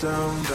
down.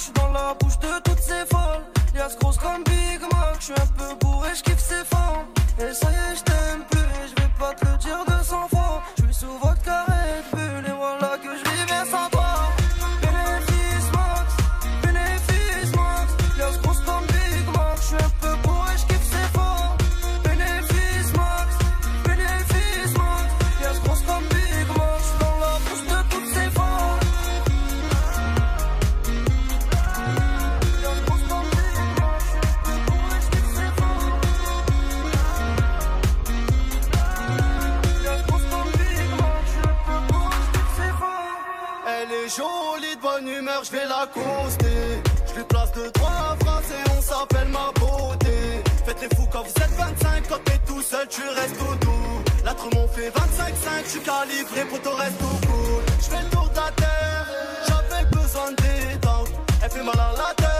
j'suis dans la bouche de toutes ces folles. Y'a ce grosse comme Big Mac, j'suis un peu bourré, j'kiffe ces formes. Et ça y est, je vais l'accoster. Je lui place de trois phrases et on s'appelle ma beauté. Faites les fous quand vous êtes 25, quand t'es tout seul, tu restes au dos. L'âtre m'en fait 25-5, je suis calibré pour ton reste au cool. Je fais le tour de la terre, j'avais besoin de détente. Elle fait mal à la terre.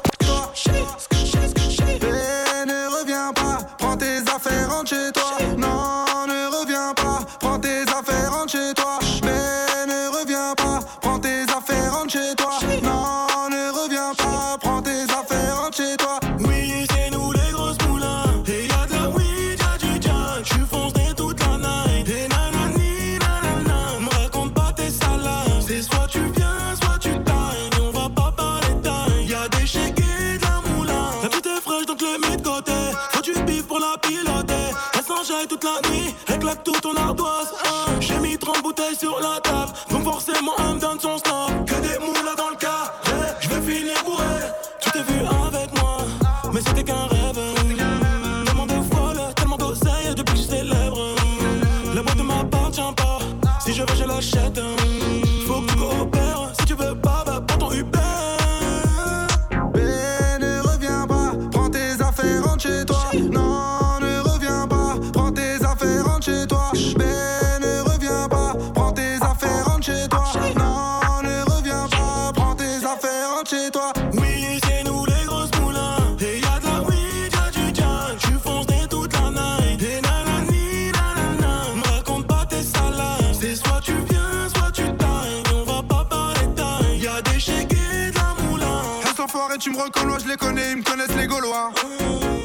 enfoirés, tu me reconnais, je les connais, ils me connaissent les Gaulois.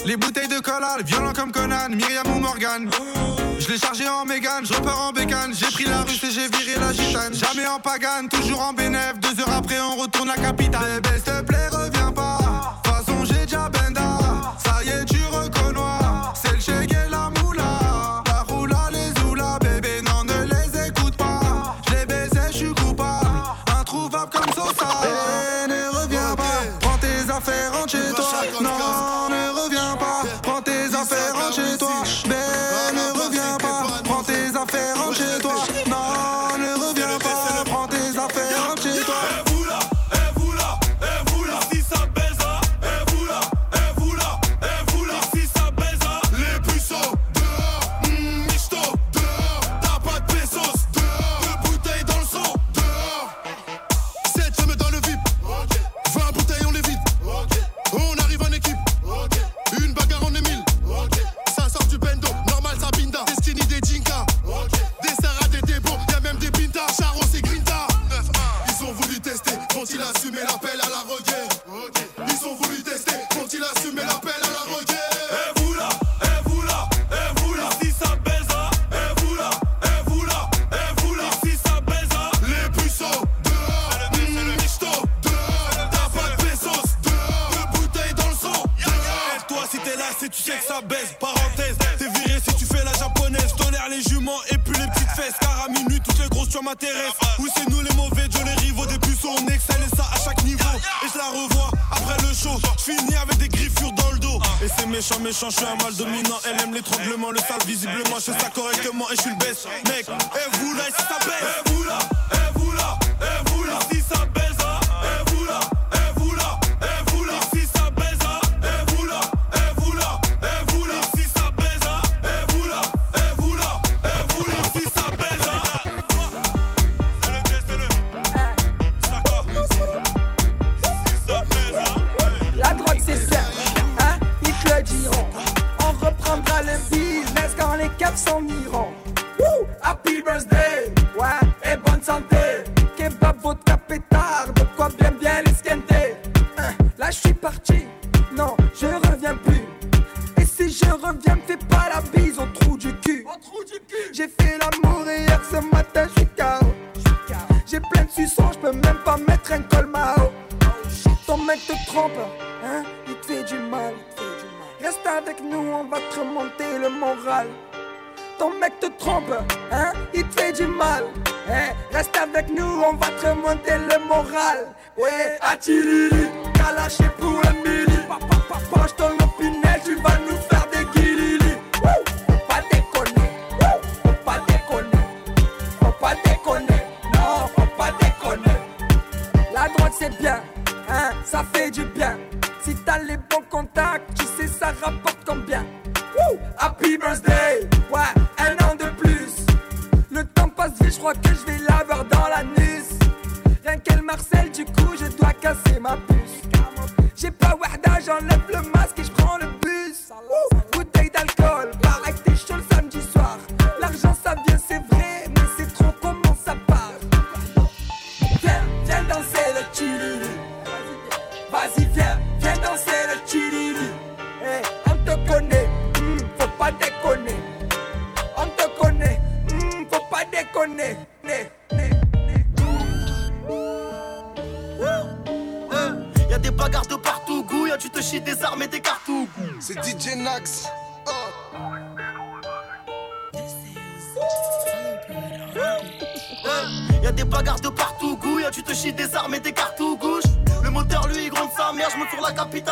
Les bouteilles de cola, violents comme Conan, Myriam ou Morgan. Je l'ai chargé en mégane, je repars en bécane. J'ai pris la rue et j'ai viré la gitane. Jamais en pagane, toujours en bénéf. Deux heures après, on retourne la capitale. Bébé, s'il te plaît, reviens pas. De toute façon, j'ai déjà benda.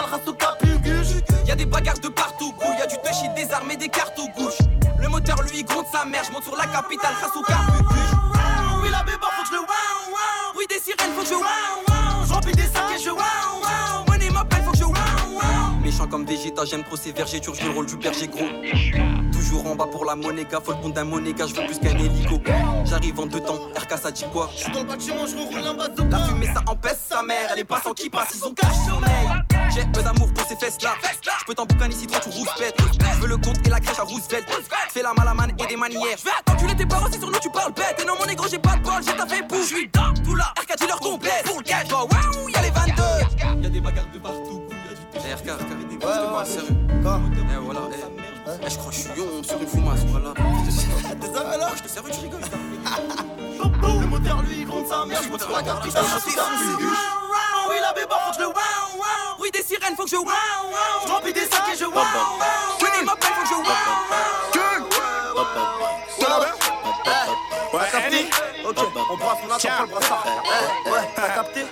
Capitale, race au capuguche. Y'a des bagarres de partout, gouille. Y'a du chies des armes et des cartouches. Le moteur, lui, gronde sa mère. Je monte sur la capitale, race au capuguche. Oui, la béba, faut que je le Oui, des sirènes, faut que je J'remplis des sacs et je Money m'appelle, faut que je Méchant comme Vegeta, j'aime trop ces vergers, tu le rôle du berger gros. Toujours en bas pour la monéga, faut le compte d'un monéga, je veux plus qu'un hélico. J'arrive en deux temps, RK ça dit quoi? J'suis dans le bâtiment, j'roule un bateau. La fumée ça empêche sa mère, elle est pas sans qui passe, ils ont sommeil. J'ai peu d'amour pour ces fesses là. J'peux t'en boucan ici, toi tu rouspètes. J'veux le compte et la crèche à Roosevelt. Fais la malamane et des manières. J'vais attendre, tu l'étais pas aussi sur nous, tu parles bête. Et non, mon négro, j'ai pas de bol, j'ai ta fait pour. J'suis dans tout là, RK dit leur complète. Pour le cash, bah waouh, y'a les 22. Y'a des bagarres de partout. Eh, RK, RK, des ouais, sérieux. Eh, voilà, eh. Eh, je crois que je suis yon sur une foumasse, voilà. Désolé alors Je te sers, tu rigoles. Le moteur lui il compte sa mère, je sur la carte, je suis La faut que je le wow. Oui des sirènes faut que je wow Je remplis des sacs et je wow des m'appelle faut que je wow Ouais, capté. Ok, on brasse, on attend pas le brassard. Ouais, t'as capté.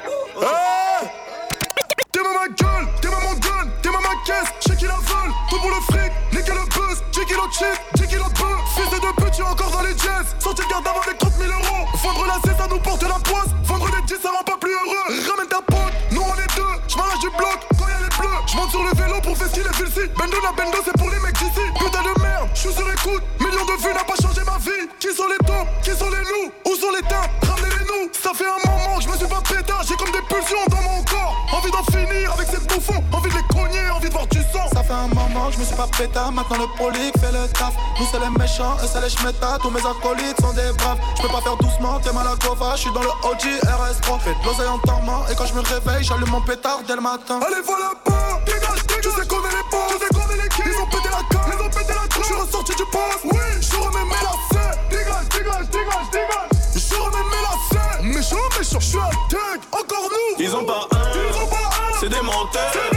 T'es ma gueule, t'es ma gun, t'es ma caisse, check qu'il la vole, tout pour le fric, niquer le buzz, 10 kilos de shit, 10 kilos de bœuf, fils de deux petits encore dans les jazz, sorti de garde avec 30 000 euros, vendre la cesse ça nous porte la poisse, vendre des 10 ça rend pas plus heureux, ramène ce qu'il est ci Bendo la bendo c'est pour les mecs d'ici, putain de merde, j'suis sur écoute, millions de vues n'a pas changé ma vie, qui sont les tops, qui sont les loups, où sont les teintes, ramenez-les nous, ça fait un moment que je me suis pas pétard, j'ai comme des pulsions dans mon corps, envie d'en finir avec ces bouffons, envie de les cogner, envie de voir du sang. Ça fait un moment que je me suis pas pétard, maintenant le polique fait le taf. Nous c'est les méchants, eux c'est les schmettas, tous mes acolytes sont des braves. Je peux pas faire doucement, t'es mal à je suis dans le OG RS3. Fais de l'oseille en torment, et quand je me réveille, j'allume mon pétard dès le matin. Allez voilà pas, oui, je remets mes lacets. Dégage, dégage, dégage, dégage. Je remets mes lacets. Méchant, méchant, je suis un encore nous. Ils ont pas un, ils ont pas un, c'est des menteurs.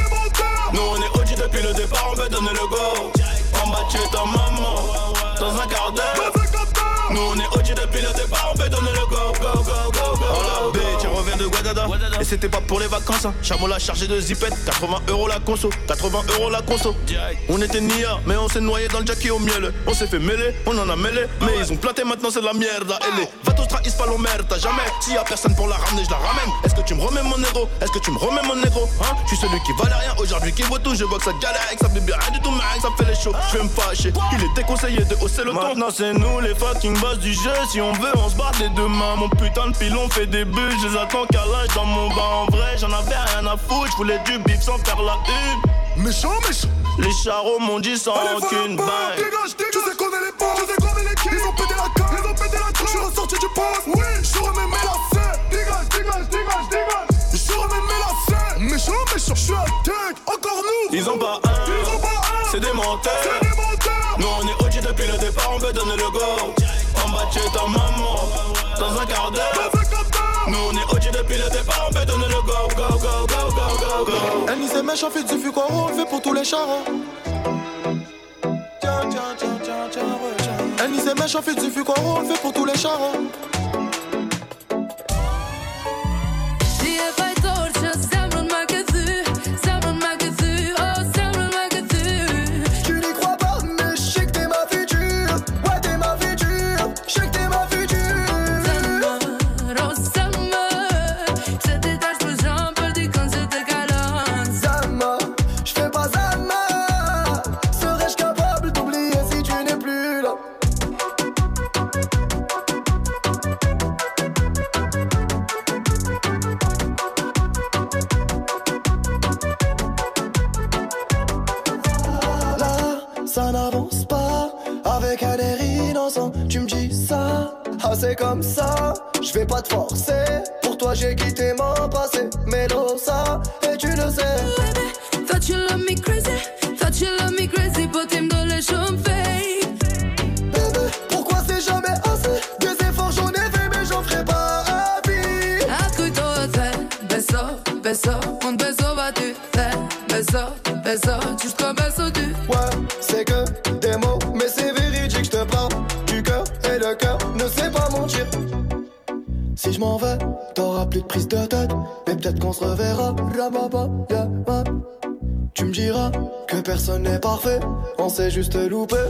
C'était pas pour les vacances, hein. Chameau l'a chargé de zipette. 80 euros la conso, 80 euros la conso. On était nia, mais on s'est noyé dans le jackie au miel. On s'est fait mêler, on en a mêlé. Mais ils ont planté maintenant, c'est de la merde. Et les vatos trahissent pas l'omerta, jamais. S'il y a personne pour la ramener, je la ramène. Est-ce que tu me remets mon négro Est-ce que tu me remets mon négro Hein? Je suis celui qui valait rien aujourd'hui, qui vaut tout. Je vois que ça galère, que ça fait bien rien du tout, mais ça me fait les shows. Je vais me fâcher. Il est déconseillé de hausser le ton. Maintenant, c'est nous les fucking boss du jeu. Si on veut, on se bat les deux mains. Mon putain de pilon fait des bulles. Je les attends qu'à l'âge dans mon bain. En vrai, j'en avais rien à foutre. Je voulais du bif sans faire la une. Méchant, méchant. Les charros m'ont dit sans Allez, aucune bague. dégage, dégage. Ils ont pas un, c'est des menteurs. Nous on est OG depuis le départ, on veut donner le go. On va tuer ta maman dans un quart d'heure. Nous on est OG depuis le départ, on veut donner le go, go, go, go, go, go, go. Elle c'est méchant, fait du fuck on le fait pour tous les charros. Tiens, tiens, tiens, tiens, tiens. Elle c'est méchant, fait du fuck on le fait pour tous les charros. Juste loupé.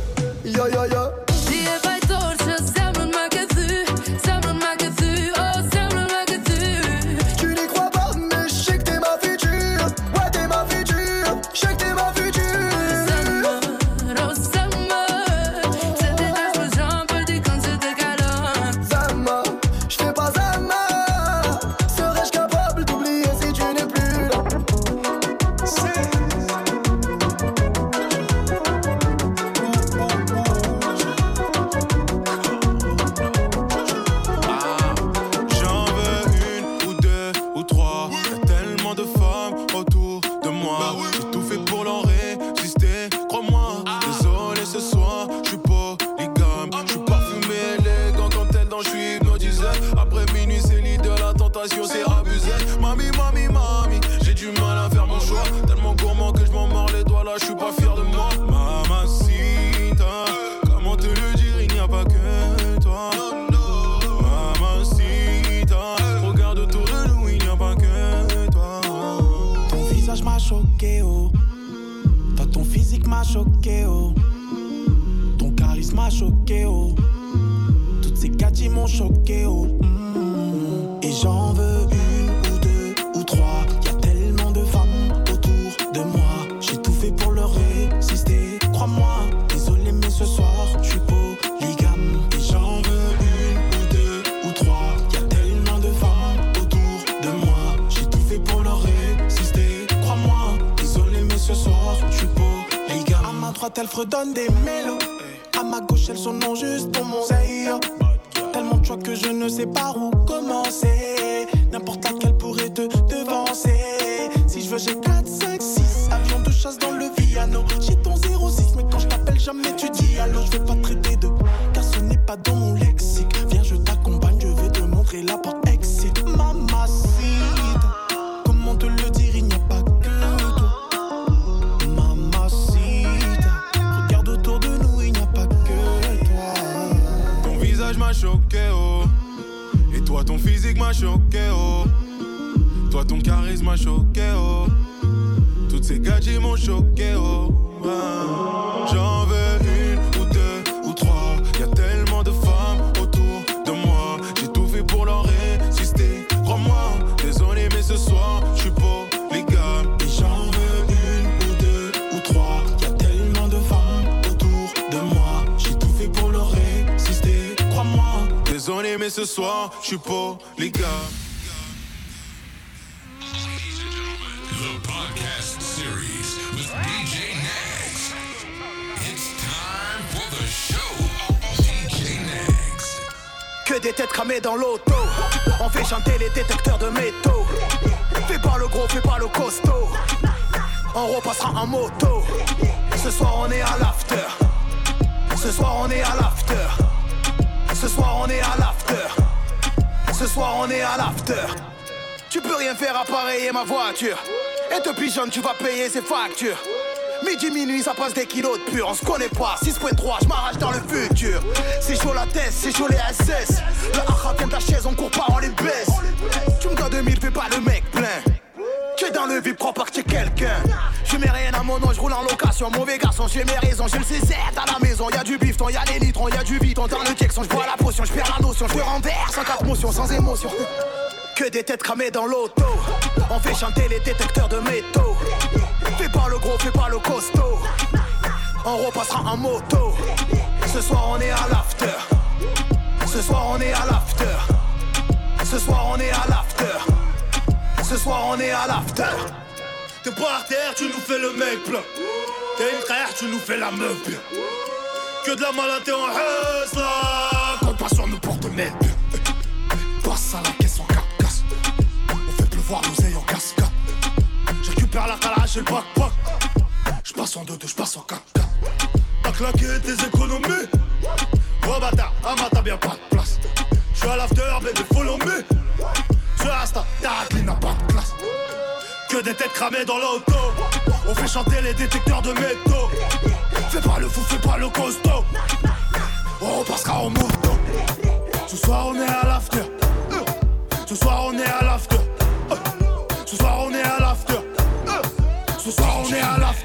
Choqué, oh. Toutes ces gadgets m'ont choqué, oh. J'en veux une ou deux ou trois. Y'a tellement de femmes autour de moi. J'ai tout fait pour leur résister, crois-moi. Désolé, mais ce soir, je suis polygame. Et j'en veux une ou deux ou trois. Y a tellement de femmes autour de moi. J'ai tout fait pour leur résister, crois-moi. Désolé, mais ce soir, je suis polygame. Des têtes cramées dans l'auto. On fait chanter les détecteurs de métaux. Fais pas le gros, fais pas le costaud. On repassera en moto. Ce soir on est à l'after. Ce soir on est à l'after. Ce soir on est à l'after. Ce soir on est à l'after. Tu peux rien faire appareiller ma voiture. Et depuis jeune tu vas payer ses factures. Midi, minuit, ça passe des kilos de pur. On se connaît pas, 6.3, je m'arrache dans le futur. C'est chaud la tête, c'est chaud les SS. Le vient de la chaise, on court pas, on les baisse. Tu me dois 2000, fais pas le mec plein. Tu es dans le vide, crois pas que quelqu'un. Je mets rien à mon nom, je roule en location. Mauvais garçon, j'ai mes raisons, j'ai le CZ à la maison. Y'a du bifton, y'a les litrons, y'a du biton dans le Jackson. Je bois la potion, je perds la notion, je renverse en quatre motions, sans émotion. Que des têtes cramées dans l'auto. On fait chanter les détecteurs de métaux. Fais pas le gros, fais pas le costaud. On repassera en moto. Ce soir on est à l'after. Ce soir on est à l'after. Ce soir on est à l'after. Ce soir on est à l'after. T'es par terre, tu nous fais le mec plein. T'es une frère, tu nous fais la meuf. Que de la malade, t'es en pas sur nous pour te mettre bien. Passe à la caisse en 4 casse. On fait pleuvoir l'oseille en cascade. Je la calage et le backpack je passe en 4 T'as claqué tes économies. Gros bâtard, Ama t'as bien pas de place. J'suis à l'after, baby follow me. Ce Asta, ta n'a pas de place. Que des têtes cramées dans l'auto. On fait chanter les détecteurs de métaux. Fais pas le fou, fais pas le costaud. On passera en moto. Ce soir on est à l'after. Ce soir on est à l'after. Ce soir on est à l'after. Ce soir on est à l'after.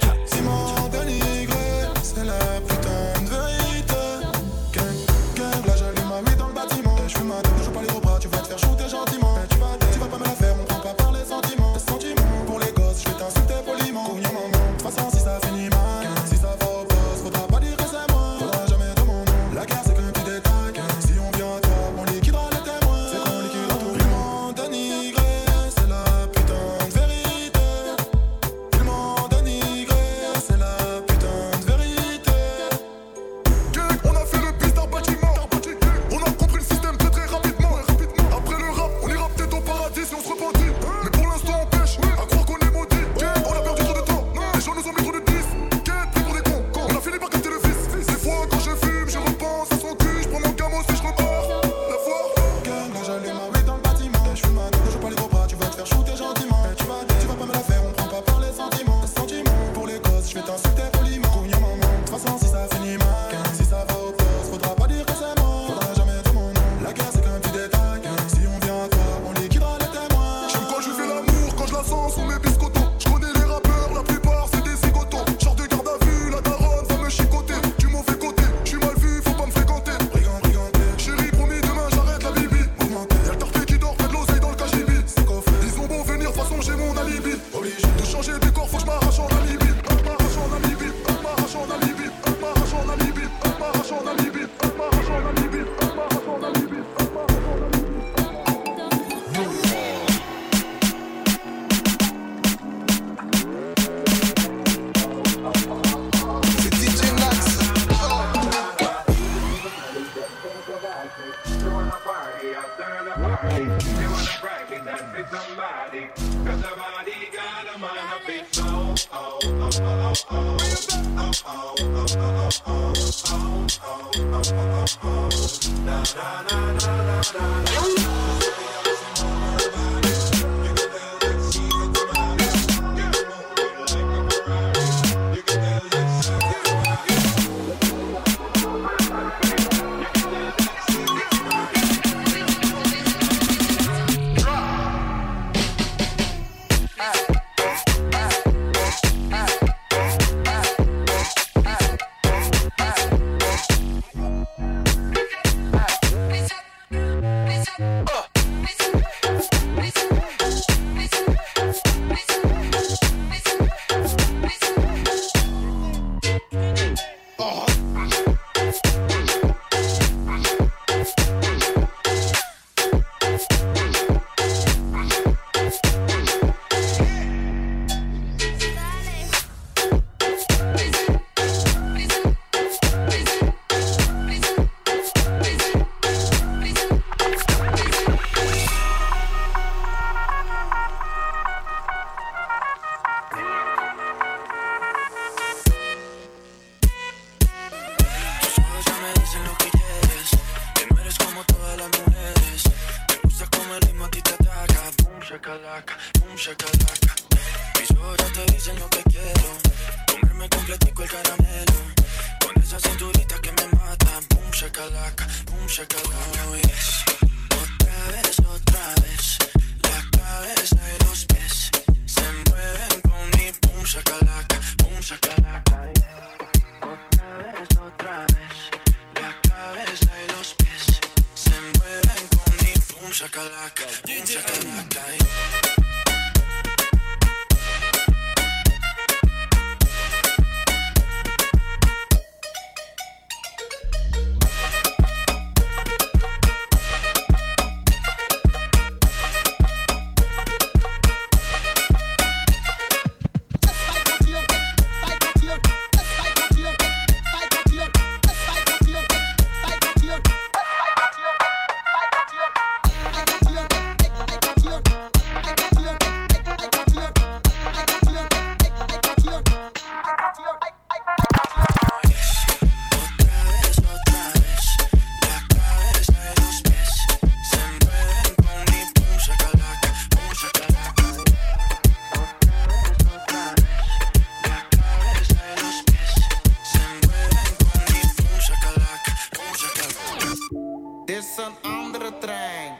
Dit is een andere trein.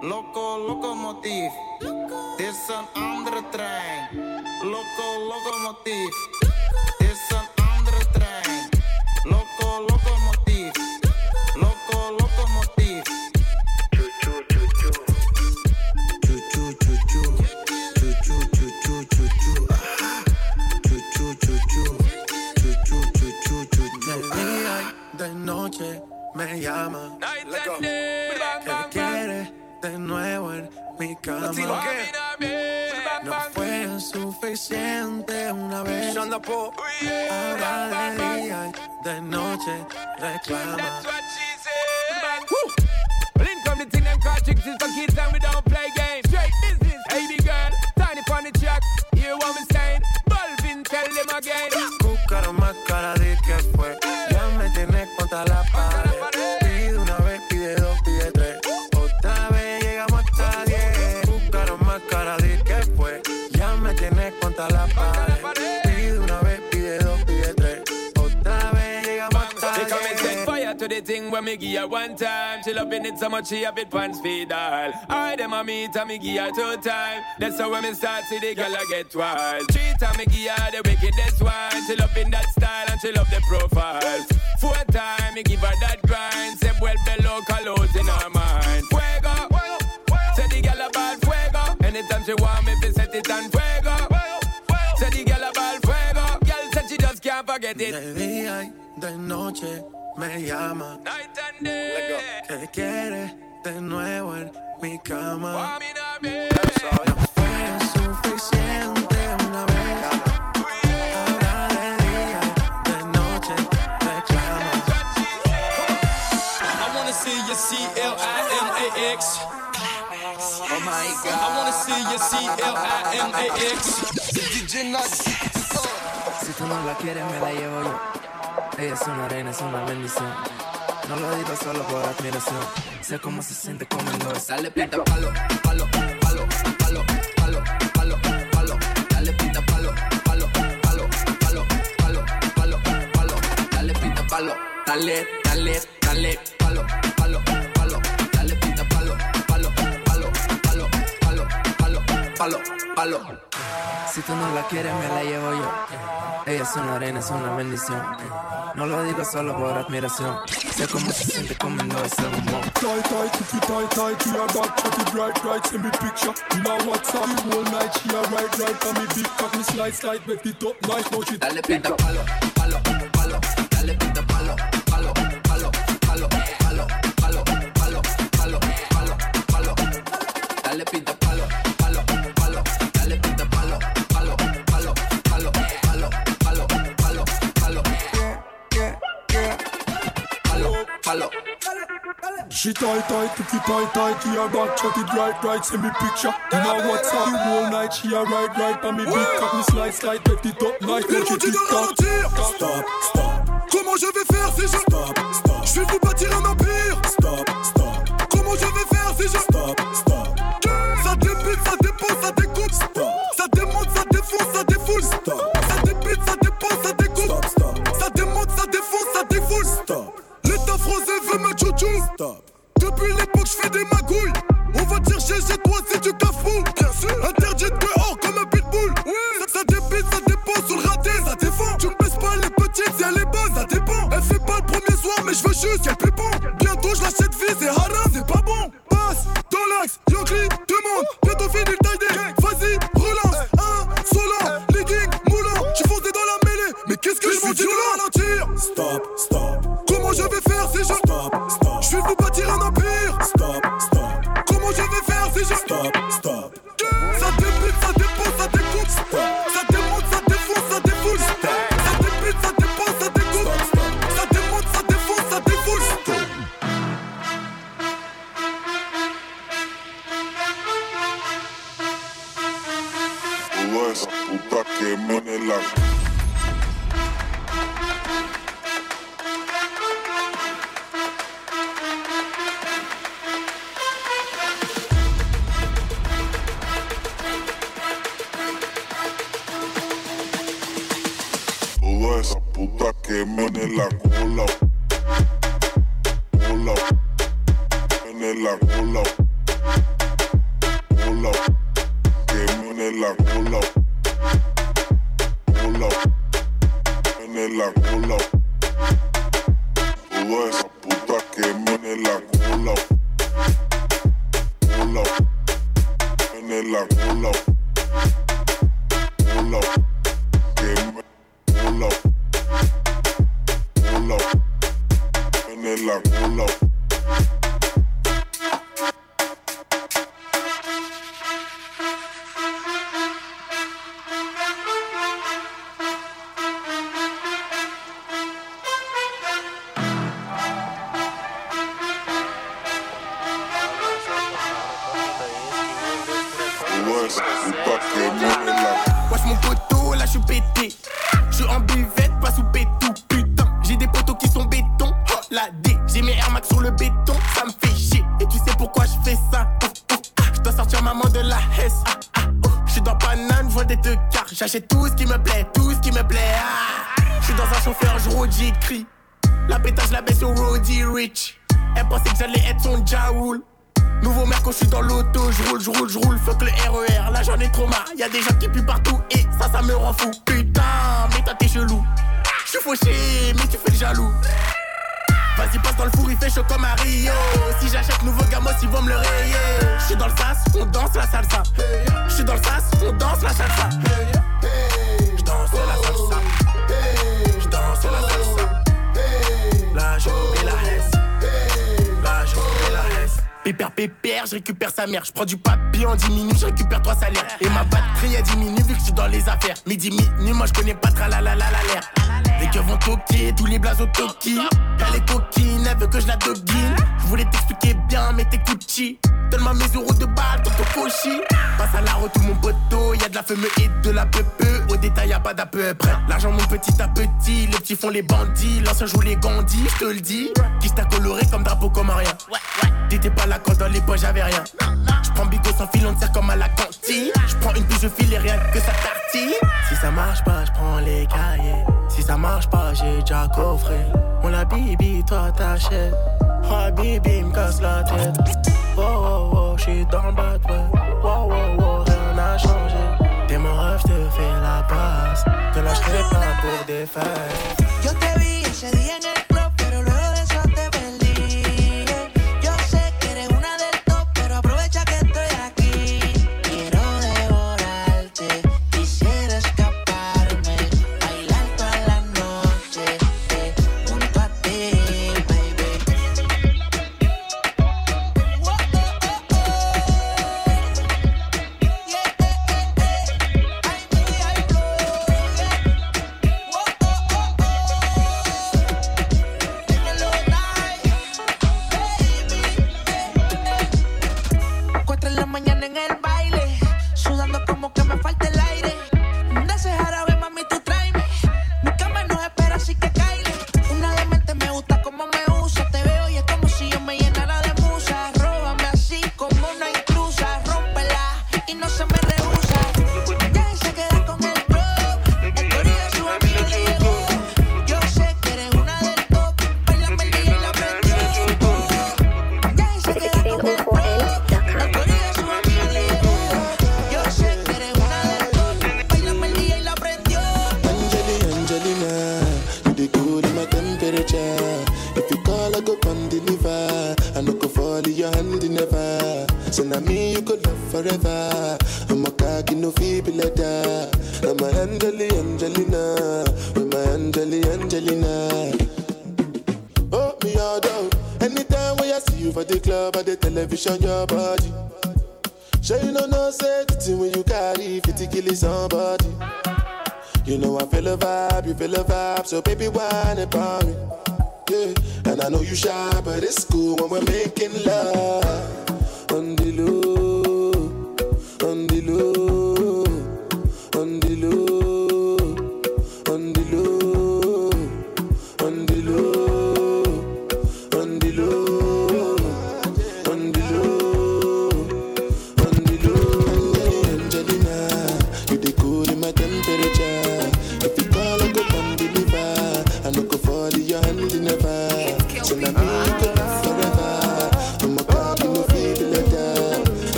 Loco, locomotief. Dit is een andere trein. Loco, locomotief. Dit is een andere trein. Loco, locomotief. Loco, locomotief. De noche me llama. Que quiere de nuevo en mi cama. No fue suficiente una vez. Ahora de día y de noche reclama. Well, in come the thing them call chicks is for kids and we don't play games. Straight business, hey the girl, tiny the track. Hear what me saying? When me give one time. She loving it so much she have it pants feed all. I them a meet and me give her two time. That's how when me start see the girl I get wild. Three time me give her the wickedest one. She loving that style and she love the profile. Four time me give her that grind. Say well below colors in her mind. Fuego, say the girl a ball fuego. Anytime she want me, fi set it on fuego. Say the girl a ball fuego. Girl said she just can't forget it. De día y de noche me llama. Night and day. Que quiere de nuevo en mi cama. Want me now, babe. No fue suficiente una vez. Ahora de día y de noche reclama. I wanna see your C L I M A X. Oh my god. I wanna see your C L I M A X. DJ Si tú no la quieres, me la llevo yo. Es una reina, es una bendición. No lo digo solo por admiración. Sé cómo se siente comiendo esa. Dale pinta palo, palo, palo, palo, palo, palo, palo. Dale pinta palo, palo, palo, palo, palo, palo, palo. Dale pinta palo, dale, dale, dale, palo, palo, palo, palo. Si tú no la quieres, me la llevo yo. Ella es una reina, es una bendición. No lo digo solo por admiración. Sé cómo se siente comiendo ese bombón. Tight, tight, cookie tight, tight, she a back, chatty bright, right, send me picture. You know what's up, the whole night, she a right, right, for me big cock, me slide, slide, make it up, nice, now she Dale pinta palo, palo, palo. Dale pinta palo, She tight, tight, cookie tight, tight, she a back, right, send me picture. You know what's up, the whole night, she a right, for me big it up. Stop, stop. Comment je vais faire si je Stop, stop. Je vais vous bâtir un empire. Stop, stop. Comment je vais faire si je Stop, stop. Ça débute, ça dépose, ça découpe. Stop. Ça démonte, ça défonce, ça défoule. Stop. Ça débute, ça dépose, ça découpe. Stop, stop. Ça démonte, ça défonce, ça défoule. Stop. Français veut me chouchou. Stop. Depuis l'époque, je fais des magouilles. On va te chercher chez toi si tu cafous. Bien sûr. Interdit de dehors comme un pitbull. Ça, ça débite, ça dépose sur le raté. Ça défend. Tu me baisses pas les petites si elle est bonne, ça dépend. Elle fait pas le premier soir, mais je veux juste qu'elle pépon. Bientôt, je l'achète vie, c'est je suis pété. Je suis en buvette, pas sous pétou. Putain, j'ai des poteaux qui sont béton. Oh la D, j'ai mes Air Max sur le béton. Ça me fait chier. Et tu sais pourquoi je fais ça? Oh, oh, ah, Je dois sortir maman de la Hesse. Ah, ah, oh. Je suis dans banane, je vois des deux quarts. J'achète tout ce qui me plaît, tout ce qui me plaît. Je suis dans un chauffeur, je rôde, j'écris. La pétage, la baisse au Roddy Rich. Elle pensait que j'allais être son Jaoul. Nouveau quand je suis dans l'auto, je roule, je roule, je roule, fuck le RER, là j'en ai trop marre, y'a des gens qui puent partout ça me rend fou. Putain, mais toi t'es chelou. Je suis fauché, mais tu fais le jaloux. Vas-y passe dans le four, il fait chaud comme à Rio. Si j'achète nouveau gamos, ils vont me le rayer. Je suis dans le sas, on danse la salsa. Je suis dans le sas, on danse la salsa. Je danse la salsa. Je danse la salsa. Là je mets la hesse. Pépère, pépère, je récupère sa mère. Je prends du papier en 10 minutes, je récupère trois salaires. Et ma batterie elle diminue vu que je suis dans les affaires. Midi, minuit, moi je connais pas tra la la la la l'air que vont coquer tous les blazes au. Elle est coquine, elle veut que je la doguine. Je voulais t'expliquer bien, mais t'es Gucci. Donne-moi mes euros de balle, ton cochi. Passe à la route, mon poteau. Y'a de la feu et de la peu Au détail, y'a pas d'à peu près. L'argent monte petit à petit. Les petits font les bandits. L'ancien joue les gandis, je te le dis. Qui t'a coloré comme drapeau, comme rien. T'étais pas là quand dans les poches, j'avais rien. Je prends bigot sans fil, on tire comme à la cantine. Je prends une touche, de file et rien que ça tartille. Si ça marche pas, je prends les cahiers. Si ça marche pas, j'ai déjà coffré. On la bibi, toi t'achètes. Oh, bibi, me casse la tête. Oh, oh, oh, j'suis dans le bad. Oh, oh, oh, rien n'a changé. T'es mon rêve, j'te fais la passe. Te lâcherai pas pour des fesses. Yo te vi ese día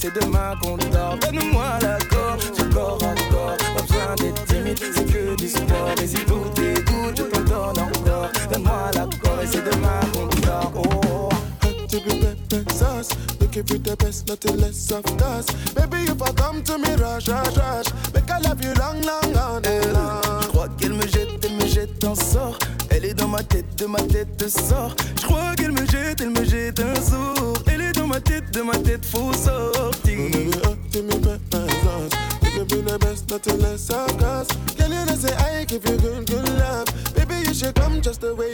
c'est demain qu'on dort. Donne-moi l'accord du corps à corps. Pas besoin d'être timide, c'est que du sport. Et si tout dégoûte, je t'en donne encore. Donne-moi l'accord et c'est demain qu'on dort. Oh. To be better sauce, looking for the best, nothing less of us. Baby, if I come to me, rush, rush, rush. Make I love you long, long, on and. Je crois qu'elle me jette, elle me jette, en sort. Elle est dans ma tête, de ma tête sort. Je crois qu'elle me jette, elle me jette un sourd. Elle est dans ma tête, de ma tête, faut sortir. Baby, oh, give me back my thoughts. You me the best, nothing less of gas. Can you not say I give you good, good love? Baby, you should come just the way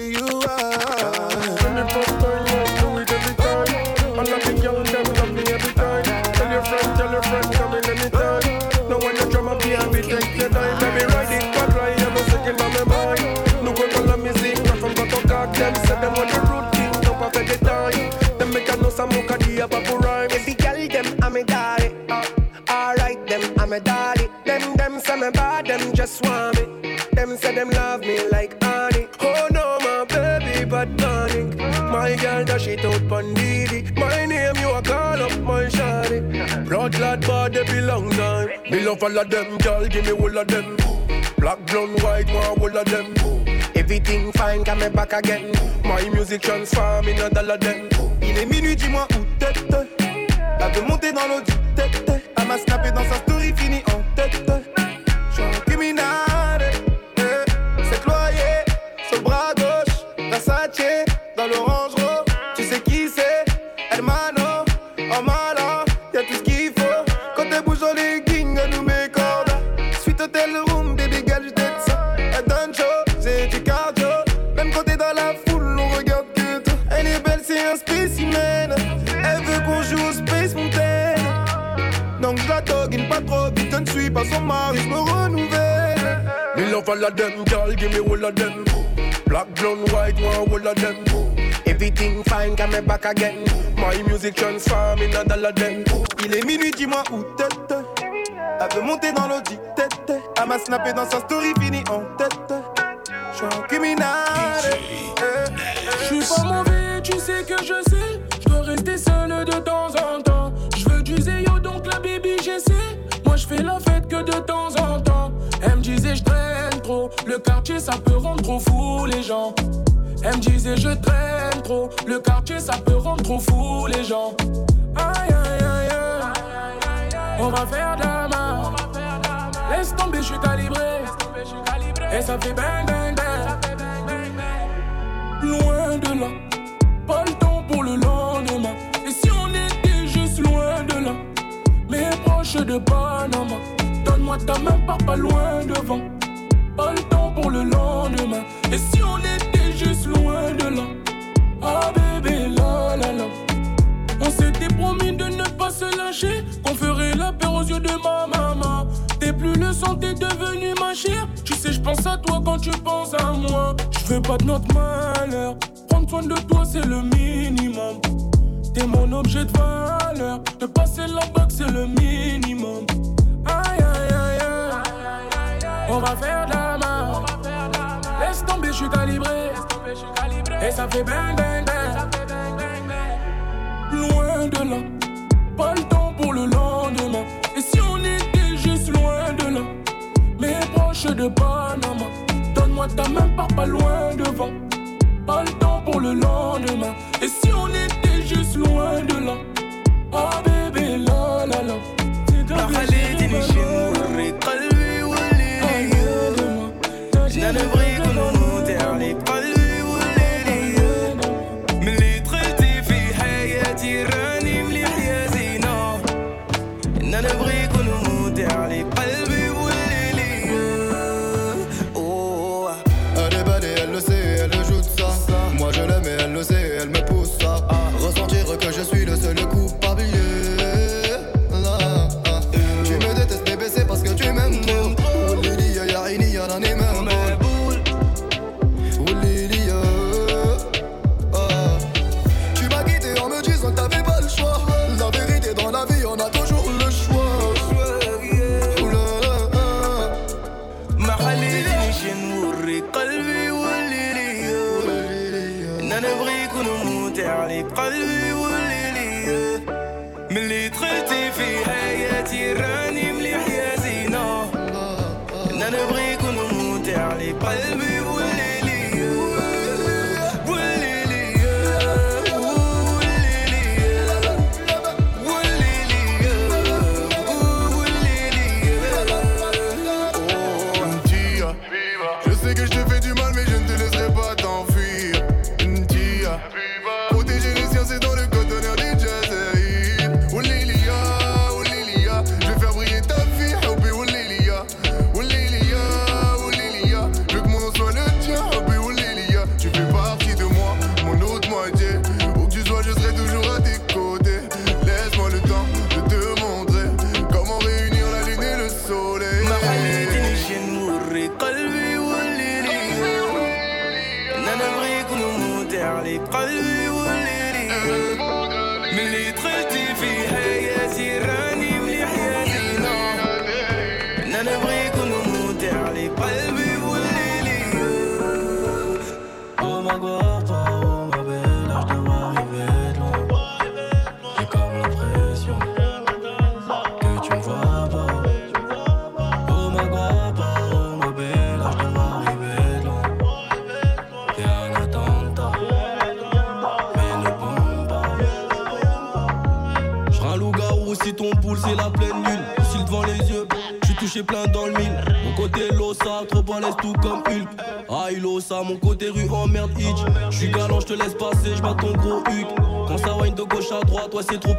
love all of them, girl, give me all of them. Black, blonde, white, one, all of them. Everything fine, come me back again. My music transform in a dollar them. Il est minuit, dis-moi où t'es. Elle veut monter dans l'eau du tête. Elle m'a snappé dans sa story, fini en tête. J'suis un criminel. eh. C'est cloyé sur le bras gauche. Versace dans l'orange rose. Tu sais qui c'est? Hermano. En malin, y'a tout ce qu'il pas son mari, je me renouvelle. Me love all of them, girl, give me all of them. Black, blonde, white, one, all of them. Everything fine, come me back again. My music transform in a dollar them. Il est minuit, dis-moi où t'es. Elle veut monter dans l'audi tête. Elle m'a snappé dans sa story, fini en tête. Je suis un criminel. Je suis pas mauvais, tu sais que je sais. Je veux rester seul de temps en temps. Je veux du zéyo, donc la baby j'essaie. Moi je fais la fête de temps en temps. Elle me disait je traîne trop. Le quartier ça peut rendre trop fou les gens. Elle me disait je traîne trop. Le quartier ça peut rendre trop fou les gens. Aïe aïe aïe aïe. On va faire de la main. Laisse tomber, je suis calibré. Et ça fait bang bang bang. Loin de là, pas le temps pour le lendemain. Et si on était juste loin de là, mais proche de Panama, ta main, pars pas loin devant. Pas le temps pour le lendemain. Et si on était juste loin de là, ah bébé, la la la. On s'était promis de ne pas se lâcher, qu'on ferait la paix aux yeux de ma maman. T'es plus le sang, t'es devenu ma chère. Tu sais, je pense à toi quand tu penses à moi. Je veux pas de notre malheur. Prendre soin de toi, c'est le minimum. T'es mon objet de valeur. De passer la boxe, c'est le minimum. On va faire de la main. Laisse tomber, je suis calibré. Et ça fait bang, bang, bang. Loin de là, pas le temps pour le lendemain. Et si on était juste loin de là, mais proche de Panama, donne-moi ta main, pars pas loin devant. Pas le temps pour le lendemain. Et si on était juste loin de là, ah bébé, la la la. C'est c'est trop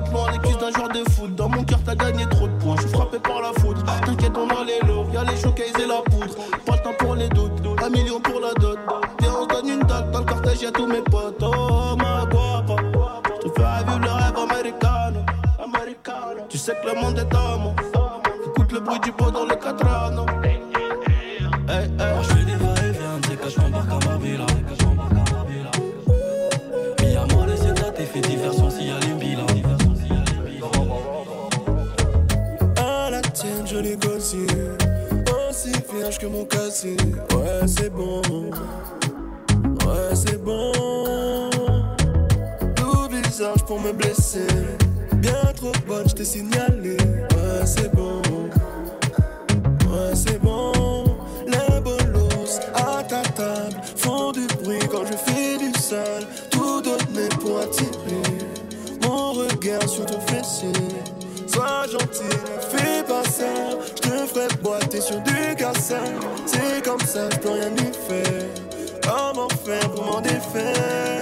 vêtements, les cuisses d'un joueur de foot. Dans mon cœur, t'as gagné trop de points. Je suis frappé par la faute. T'inquiète, on a les lourds, y'a les showcase et la poudre. Pas le temps pour les doutes, un million pour la dot. Et on se donne une date, dans le cortège, y'a tous mes potes. Oh ma guapa, je te fais vivre le rêve américain. Tu sais que le monde est à moi. Écoute le bruit du pot dans Ouais, c'est bon. Ouais, c'est bon. Double visage pour me blesser. Bien trop bonne, je t'ai signalé. Ouais, c'est bon. Ouais, c'est bon. Les bolos à ta table font du bruit quand je fais du sale. Tout donné pour attirer mon regard sur ton fessier. Sois gentil, fais pas ça. Je te ferai boiter sur du comme ça, je peux rien y faire. Comment faire pour m'en défaire?